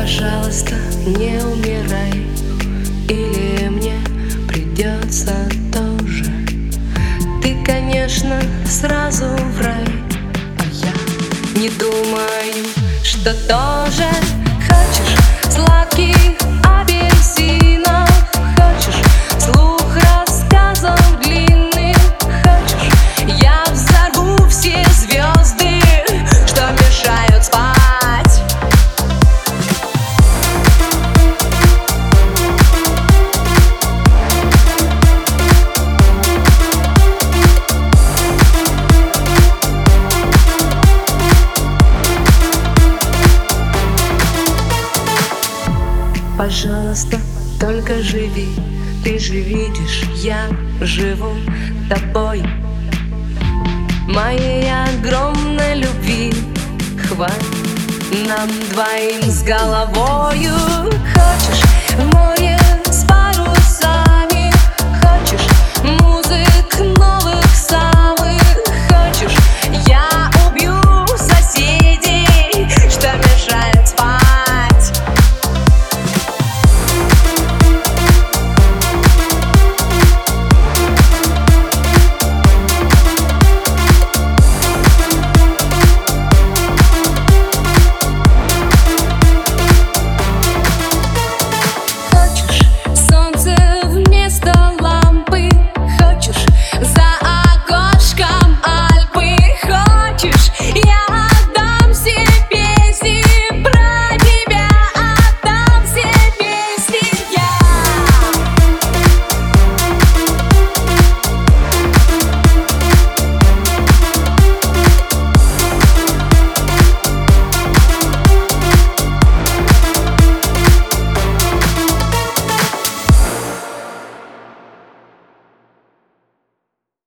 Пожалуйста, не умирай. Или мне придется тоже. Ты, конечно, сразу в рай. А я не думаю, что тоже Пожалуйста, только живи. Ты же видишь, я живу тобой. Моей огромной любви Хватит нам двоим с головою. Хочешь море